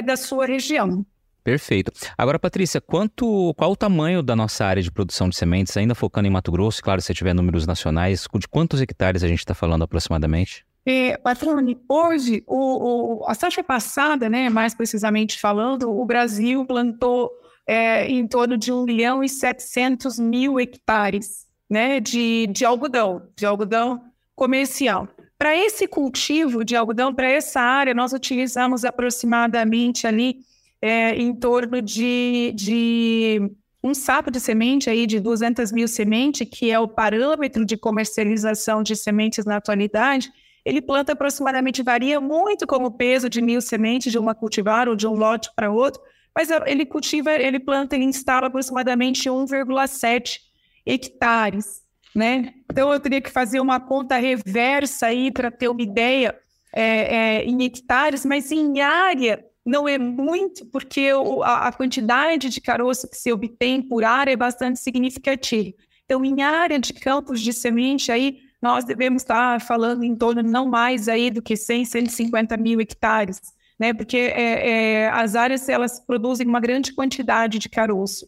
da sua região. Perfeito. Agora, Patrícia, quanto, qual o tamanho da nossa área de produção de sementes, ainda focando em Mato Grosso, claro, se tiver números nacionais, de quantos hectares a gente está falando aproximadamente? É, Patrone, hoje, o, o, a safra passada, né, mais precisamente falando, o Brasil plantou é, em torno de 1 milhão e 700 mil hectares né, de, de algodão, de algodão comercial. Para esse cultivo de algodão, para essa área, nós utilizamos aproximadamente ali é, em torno de, de um saco de semente aí de 200 mil sementes, que é o parâmetro de comercialização de sementes na atualidade, ele planta aproximadamente, varia muito como o peso de mil sementes de uma cultivar ou de um lote para outro, mas ele cultiva, ele planta, ele instala aproximadamente 1,7 hectares, né? Então eu teria que fazer uma conta reversa aí para ter uma ideia é, é, em hectares, mas em área não é muito, porque o, a, a, quantidade de caroço que se obtém por área é bastante significativa. Então, em área de campos de semente, aí nós devemos estar falando em torno não mais aí do que 100, 150 mil hectares, né? Porque é, é, as áreas elas produzem uma grande quantidade de caroço.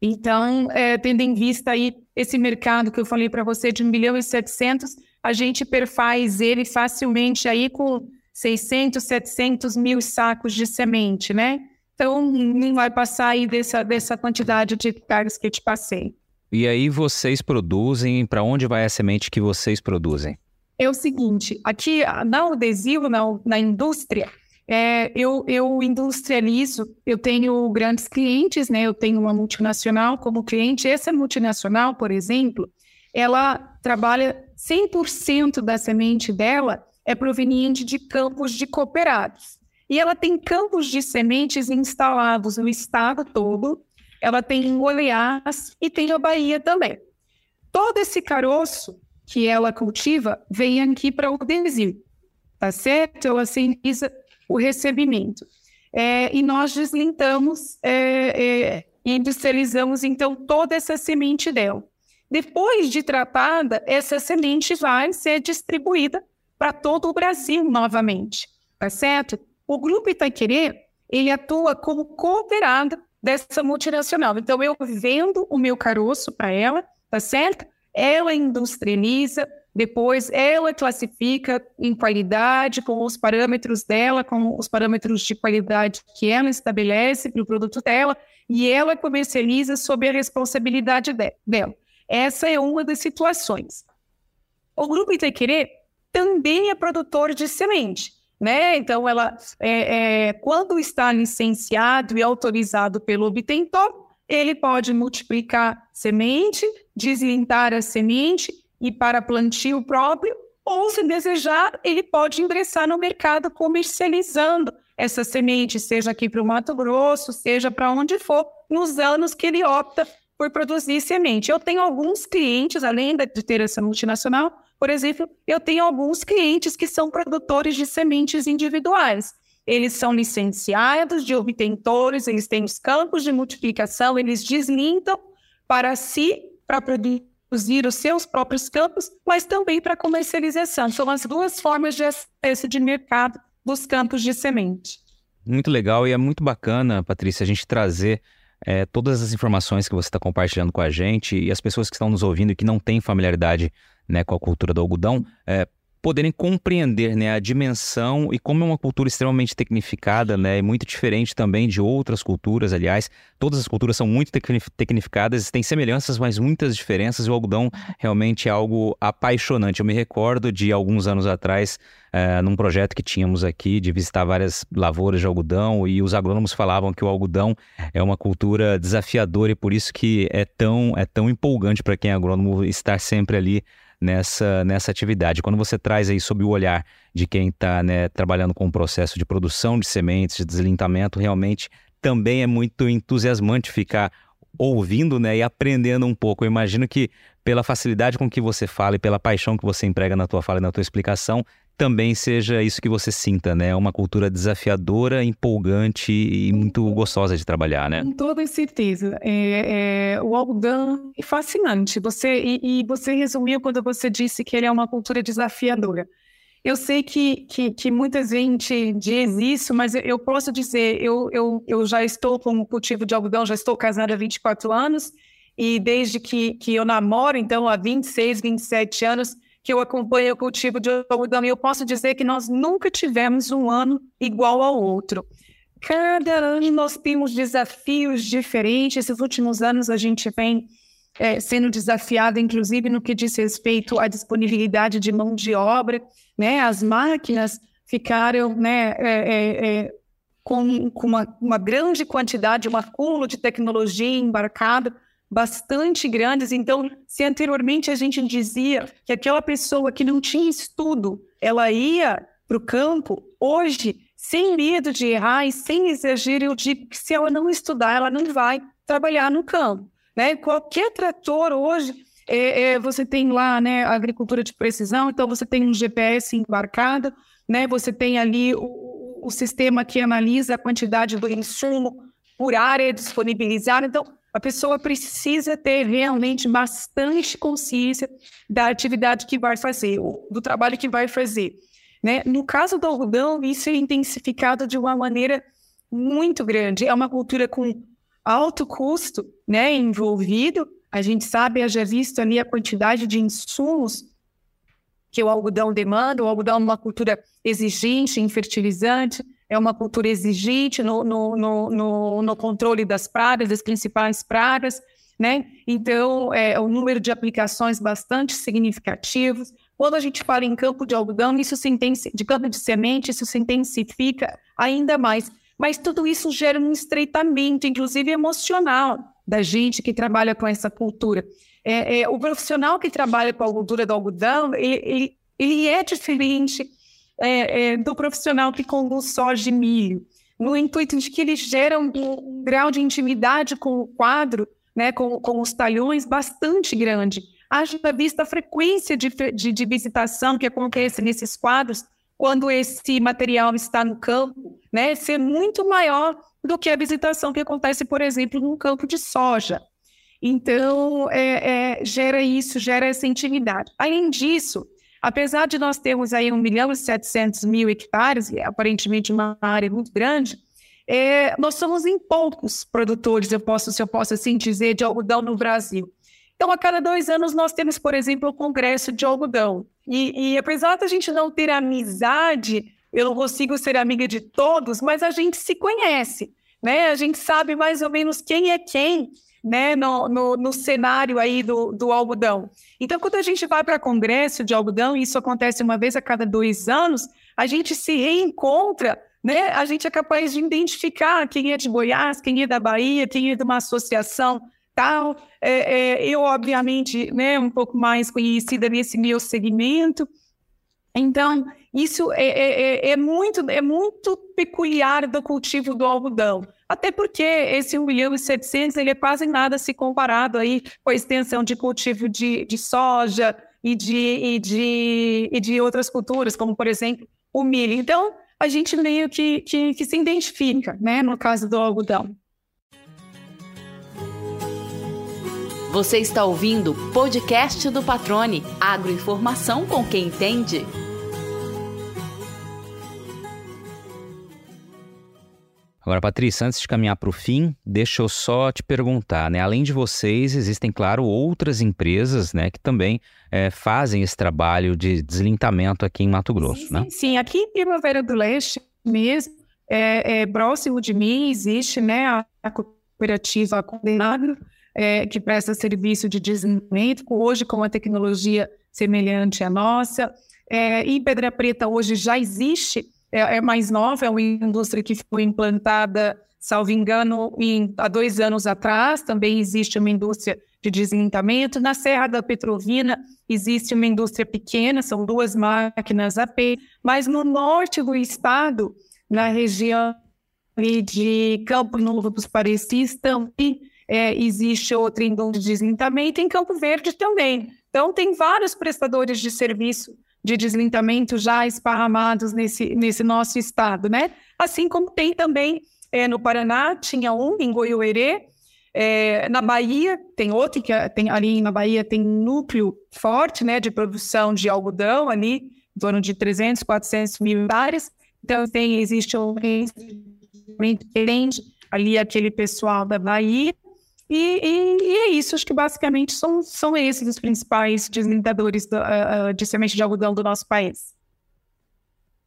Então, é, tendo em vista aí esse mercado que eu falei para você de 1 milhão e 700, a gente perfaz ele facilmente aí com 600, 700 mil sacos de semente, né? então não vai passar aí dessa, dessa quantidade de hectares que eu te passei. E aí vocês produzem, para onde vai a semente que vocês produzem? É o seguinte, aqui na adesivo, na, na indústria, é, eu, eu industrializo, eu tenho grandes clientes, né? Eu tenho uma multinacional como cliente. Essa multinacional, por exemplo, ela trabalha 100% da semente dela é proveniente de campos de cooperados. E ela tem campos de sementes instalados no estado todo. Ela tem em Goiás e tem a Bahia também. Todo esse caroço que ela cultiva vem aqui para o Brasil, tá certo? Ela sinaliza o recebimento. É, e nós deslintamos é, é, e industrializamos, então, toda essa semente dela. Depois de tratada, essa semente vai ser distribuída para todo o Brasil novamente, tá certo? O Grupo Itaquerê, ele atua como cooperado dessa multinacional. Então, eu vendo o meu caroço para ela, tá certo? Ela industrializa, depois, ela classifica em qualidade, com os parâmetros dela, com os parâmetros de qualidade que ela estabelece para o produto dela, e ela comercializa sob a responsabilidade dela. Essa é uma das situações. O Grupo Itaquerê também é produtor de semente. Né? Então, ela, é, é, quando está licenciado e autorizado pelo obtentor, ele pode multiplicar semente, deslintar a semente e para plantio próprio, ou, se desejar, ele pode ingressar no mercado comercializando essa semente, seja aqui para o Mato Grosso, seja para onde for, nos anos que ele opta por produzir semente. Eu tenho alguns clientes, além de ter essa multinacional, por exemplo, eu tenho alguns clientes que são produtores de sementes individuais. Eles são licenciados de obtentores, eles têm os campos de multiplicação, eles deslintam para si, para produzir produzir os seus próprios campos, mas também para comercialização. São as duas formas de acesso de mercado dos campos de semente. Muito legal e é muito bacana, Patrícia, a gente trazer é, todas as informações que você está compartilhando com a gente e as pessoas que estão nos ouvindo e que não têm familiaridade né, com a cultura do algodão, é, poderem compreender né, a dimensão e como é uma cultura extremamente tecnificada, né, e muito diferente também de outras culturas, aliás. Todas as culturas são muito tecnificadas, têm semelhanças, mas muitas diferenças, e o algodão realmente é algo apaixonante. Eu me recordo de alguns anos atrás, é, num projeto que tínhamos aqui, de visitar várias lavouras de algodão, e os agrônomos falavam que o algodão é uma cultura desafiadora e por isso que é tão, é tão empolgante para quem é agrônomo estar sempre ali nessa, nessa atividade. Quando você traz aí sob o olhar de quem está né, trabalhando com o processo de produção de sementes, de deslintamento, realmente também é muito entusiasmante ficar ouvindo né, e aprendendo um pouco. Eu imagino que pela facilidade com que você fala e pela paixão que você emprega na tua fala e na tua explicação, também seja isso que você sinta, né? Uma cultura desafiadora, empolgante e muito gostosa de trabalhar, né? Com toda certeza. É, é, o algodão é fascinante. Você, e, e, você resumiu quando você disse que ele é uma cultura desafiadora. Eu sei que, que, que muita gente diz isso, mas eu posso dizer, eu, eu, eu já estou com o cultivo de algodão, já estou casada há 24 anos, e desde que, que eu namoro, então há 26, 27 anos, que eu acompanho o cultivo de algodão e eu posso dizer que nós nunca tivemos um ano igual ao outro. Cada ano nós temos desafios diferentes. Esses últimos anos a gente vem é, sendo desafiado, inclusive no que diz respeito à disponibilidade de mão de obra. Né? As máquinas ficaram né, é, é, é com, com uma, uma grande quantidade, um acúmulo de tecnologia embarcado bastante grandes. Então, se anteriormente a gente dizia que aquela pessoa que não tinha estudo, ela ia para o campo, hoje, sem medo de errar e sem exagero, eu digo que se ela não estudar, ela não vai trabalhar no campo. Né? Qualquer trator hoje, é, é, você tem lá né, a agricultura de precisão, então você tem um GPS embarcado, né? você tem ali o, o sistema que analisa a quantidade do insumo por área disponibilizada. Então, a pessoa precisa ter realmente bastante consciência da atividade que vai fazer, do trabalho que vai fazer. Né? No caso do algodão, isso é intensificado de uma maneira muito grande. É uma cultura com alto custo né, envolvido. A gente sabe, já visto ali a quantidade de insumos que o algodão demanda. O algodão é uma cultura exigente em fertilizante, é uma cultura exigente no, no, no, no controle das pragas, das principais pragas, né? Então, é o número de aplicações bastante significativos. Quando a gente fala em campo de algodão, isso se intensifica, de campo de semente, isso se intensifica ainda mais. Mas tudo isso gera um estreitamento, inclusive emocional, da gente que trabalha com essa cultura. É, é, o profissional que trabalha com a cultura do algodão, ele, ele é diferente é, é, do profissional que conduz soja e milho, no intuito de que ele gera um, um grau de intimidade com o quadro, né, com, com os talhões, bastante grande. Haja vista a frequência de, de, de visitação que acontece nesses quadros quando esse material está no campo, né, ser muito maior do que a visitação que acontece, por exemplo, num campo de soja. Então, é, é, gera isso, gera essa intimidade. Além disso, apesar de nós termos aí 1 milhão e 700 mil hectares, e é aparentemente uma área muito grande, é, nós somos em poucos produtores, eu posso, se eu posso assim dizer, de algodão no Brasil. Então, a cada dois anos, nós temos, por exemplo, o Congresso de Algodão. E, e apesar da gente não ter amizade, eu não consigo ser amiga de todos, mas a gente se conhece, né? A gente sabe mais ou menos quem é quem, né? No, no, no cenário aí do, do algodão. Então, quando a gente vai para congresso de algodão, e isso acontece uma vez a cada dois anos, a gente se reencontra né? A gente é capaz de identificar quem é de Goiás, quem é da Bahia, quem é de uma associação tal. É, é, eu, obviamente, né, um pouco mais conhecida nesse meu segmento. Então, isso é, é, é, é, muito, é muito peculiar do cultivo do algodão. Até porque esse 1 milhão e 700 ele é quase nada se comparado aí com a extensão de cultivo de, de soja e de, e, de, e de outras culturas, como, por exemplo, o milho. Então, a gente meio que, que, que se identifica, né, no caso do algodão. Você está ouvindo o podcast do Patrone, agroinformação com quem entende. Agora, Patrícia, antes de caminhar para o fim, deixa eu só te perguntar, né? Além de vocês, existem, claro, outras empresas, né, que também é, fazem esse trabalho de deslintamento aqui em Mato Grosso, sim, né? Sim, sim. aqui em Primavera do Leste mesmo, é, é, próximo de mim, existe, né, a, a cooperativa Condenagro, é, que presta serviço de deslintamento, hoje com uma tecnologia semelhante à nossa. É, em Pedra Preta hoje já existe é, é mais nova, é uma indústria que foi implantada, salvo engano, em, há dois anos atrás. Também existe uma indústria de deslintamento. Na Serra da Petrovina existe uma indústria pequena, são duas máquinas AP, mas no norte do estado, na região de Campo Novo dos Parecis, também é, existe outra indústria de deslintamento, em Campo Verde também. Então, tem vários prestadores de serviço de deslintamento já esparramados nesse, nesse nosso estado, né? Assim como tem também é, no Paraná, tinha um em Goiôerê, é, na Bahia tem outro, que é, tem, ali na Bahia tem um núcleo forte né, de produção de algodão ali, em torno de 300, 400 mil hectares. Então tem, existe um ali aquele pessoal da Bahia, e, e, e, é isso, acho que basicamente são, são esses os principais deslindadores do, uh, de semente de algodão do nosso país.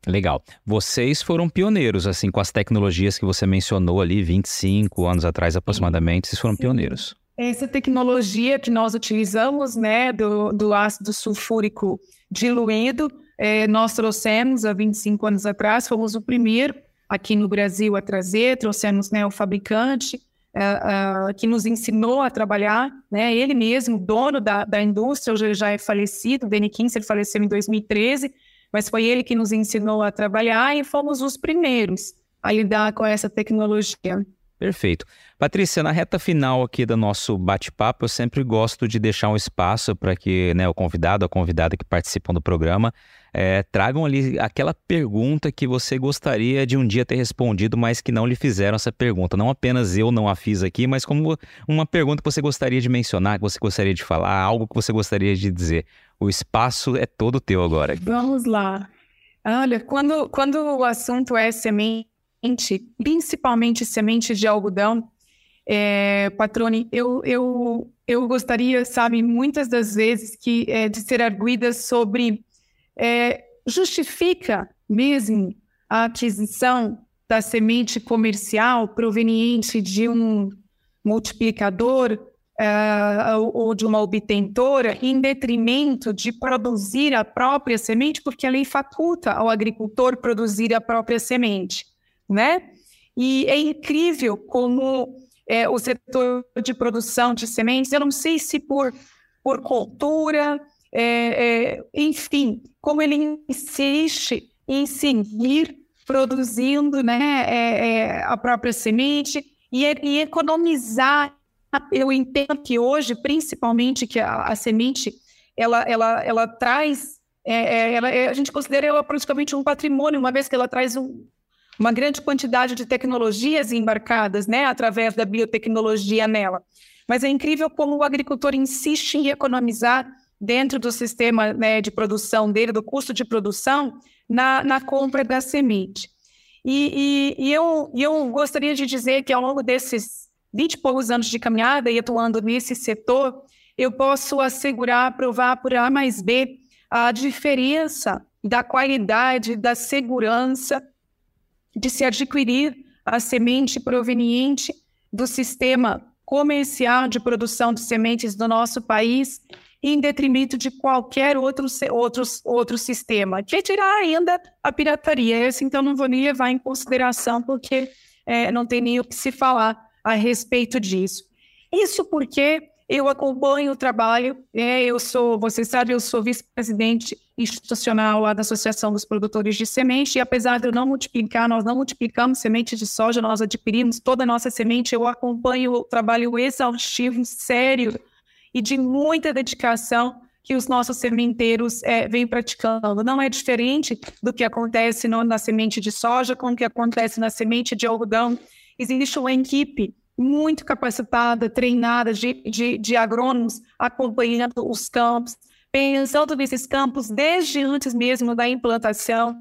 Legal. Vocês foram pioneiros, assim, com as tecnologias que você mencionou ali, 25 anos atrás aproximadamente, vocês foram Sim. pioneiros. Essa tecnologia que nós utilizamos, né, do, do ácido sulfúrico diluído, é, nós trouxemos há 25 anos atrás, fomos o primeiro aqui no Brasil a trazer, trouxemos né, o fabricante, uh, uh, que nos ensinou a trabalhar, né? Ele mesmo, dono da, da indústria, hoje ele já é falecido, Benny Kinsey faleceu em 2013, mas foi ele que nos ensinou a trabalhar e fomos os primeiros a lidar com essa tecnologia. Perfeito. Patrícia, na reta final aqui do nosso bate-papo, eu sempre gosto de deixar um espaço para que né, o convidado, a convidada que participam do programa, é, tragam ali aquela pergunta que você gostaria de um dia ter respondido, mas que não lhe fizeram essa pergunta. Não apenas eu não a fiz aqui, mas como uma pergunta que você gostaria de mencionar, que você gostaria de falar, algo que você gostaria de dizer. O espaço é todo teu agora. Vamos lá. Olha, quando, quando o assunto é semente, principalmente sementes de algodão, é, Patrone, eu, eu, eu gostaria, sabe, muitas das vezes que é, de ser arguida sobre é, justifica mesmo a aquisição da semente comercial proveniente de um multiplicador uh, ou de uma obtentora em detrimento de produzir a própria semente, porque a lei faculta ao agricultor produzir a própria semente, né? E é incrível como é, o setor de produção de sementes, eu não sei se por, por cultura, é, é, enfim, como ele insiste em seguir produzindo né, é, é, a própria semente e, e, economizar. Eu entendo que hoje, principalmente, que a, a semente ela, ela, ela traz, é, ela, a gente considera ela praticamente um patrimônio, uma vez que ela traz um, uma grande quantidade de tecnologias embarcadas, né, através da biotecnologia nela. Mas é incrível como o agricultor insiste em economizar dentro do sistema né, de produção dele, do custo de produção, na, na compra da semente. E, e, e, eu, eu gostaria de dizer que ao longo desses 20 e poucos anos de caminhada e atuando nesse setor, eu posso assegurar, provar por A mais B a diferença da qualidade, da segurança de se adquirir a semente proveniente do sistema comercial de produção de sementes do nosso país em detrimento de qualquer outro, outro, outro sistema, que tirar ainda a pirataria. Esse, então, não vou nem levar em consideração, porque é, não tem nem o que se falar a respeito disso. Isso porque eu acompanho o trabalho, é, eu sou, você sabe, eu sou vice-presidente institucional lá da Associação dos Produtores de Semente, e apesar de eu não multiplicar, nós não multiplicamos semente de soja, nós adquirimos toda a nossa semente, eu acompanho o trabalho exaustivo, sério, e de muita dedicação que os nossos sementeiros é, vêm praticando. Não é diferente do que acontece no, na semente de soja, com o que acontece na semente de algodão. Existe uma equipe muito capacitada, treinada de, de, de agrônomos acompanhando os campos, pensando nesses campos desde antes mesmo da implantação,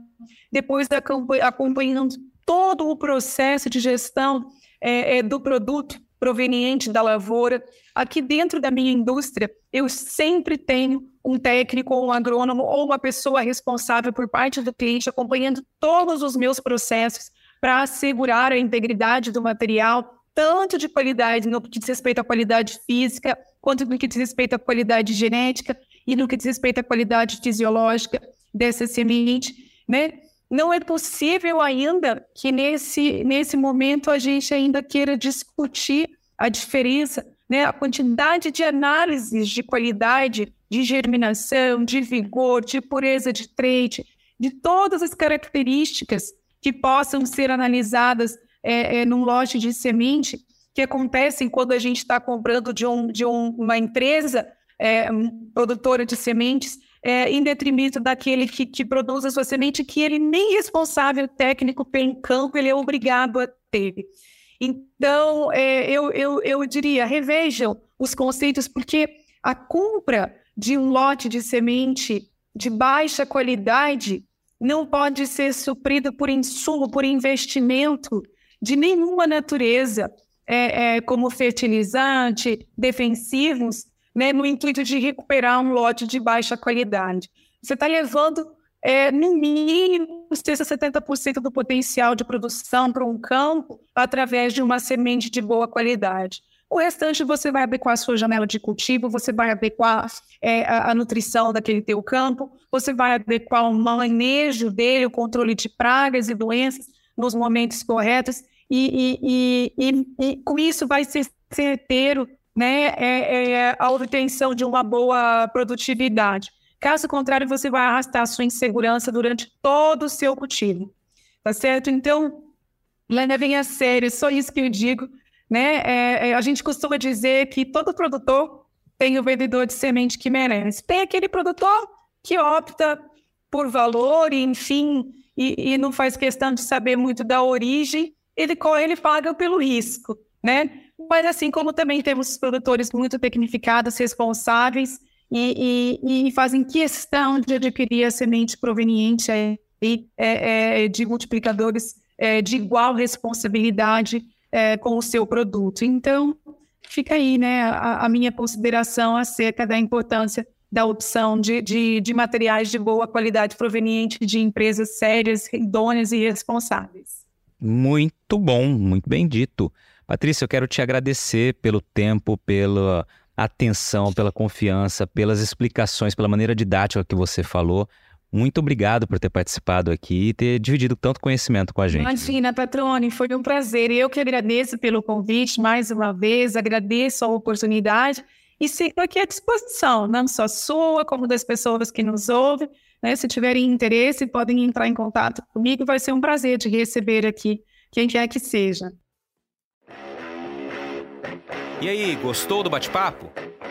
depois da, acompanhando todo o processo de gestão é, é, do produto proveniente da lavoura. Aqui dentro da minha indústria, eu sempre tenho um técnico, um agrônomo ou uma pessoa responsável por parte do cliente acompanhando todos os meus processos para assegurar a integridade do material, tanto de qualidade no que diz respeito à qualidade física, quanto no que diz respeito à qualidade genética e no que diz respeito à qualidade fisiológica dessa semente, né? não é possível ainda que nesse, nesse momento a gente ainda queira discutir a diferença, né, a quantidade de análises de qualidade, de germinação, de vigor, de pureza de trait, de todas as características que possam ser analisadas é, é, num lote de semente, que acontecem quando a gente está comprando de, um, de um, uma empresa é, produtora de sementes, é, em detrimento daquele que, que produz a sua semente, que ele nem responsável técnico pelo campo, ele é obrigado a ter. Então, é, eu, eu, eu diria, revejam os conceitos, porque a compra de um lote de semente de baixa qualidade não pode ser suprida por insumo, por investimento de nenhuma natureza, é, é, como fertilizante, defensivos, né, no intuito de recuperar um lote de baixa qualidade. Você está levando, é, no mínimo, 70% do potencial de produção para um campo através de uma semente de boa qualidade. O restante você vai adequar a sua janela de cultivo, você vai adequar é, a, a, nutrição daquele teu campo, você vai adequar o manejo dele, o controle de pragas e doenças nos momentos corretos, e, e, e, e com isso vai ser certeiro né, é, é a obtenção de uma boa produtividade. Caso contrário, você vai arrastar a sua insegurança durante todo o seu cultivo. Tá certo? Então, levem a sério, só isso que eu digo. Né? É, é, a gente costuma dizer que todo produtor tem o vendedor de semente que merece. Tem aquele produtor que opta por valor, enfim, e, e não faz questão de saber muito da origem, ele, ele paga pelo risco, né? Mas assim como também temos produtores muito tecnificados, responsáveis e, e, e fazem questão de adquirir a semente proveniente é, é, de multiplicadores é, de igual responsabilidade é, com o seu produto. Então, fica aí né, a, a, minha consideração acerca da importância da opção de, de, de materiais de boa qualidade proveniente de empresas sérias, idôneas e responsáveis. Muito bom, muito bem dito. Patrícia, eu quero te agradecer pelo tempo, pela atenção, pela confiança, pelas explicações, pela maneira didática que você falou. Muito obrigado por ter participado aqui e ter dividido tanto conhecimento com a gente. Imagina, Patrone, foi um prazer. Eu que agradeço pelo convite mais uma vez, agradeço a oportunidade e fico aqui à disposição, não só sua, como das pessoas que nos ouvem. Né? Se tiverem interesse, podem entrar em contato comigo. Vai ser um prazer de receber aqui quem quer que seja. E aí, gostou do bate-papo?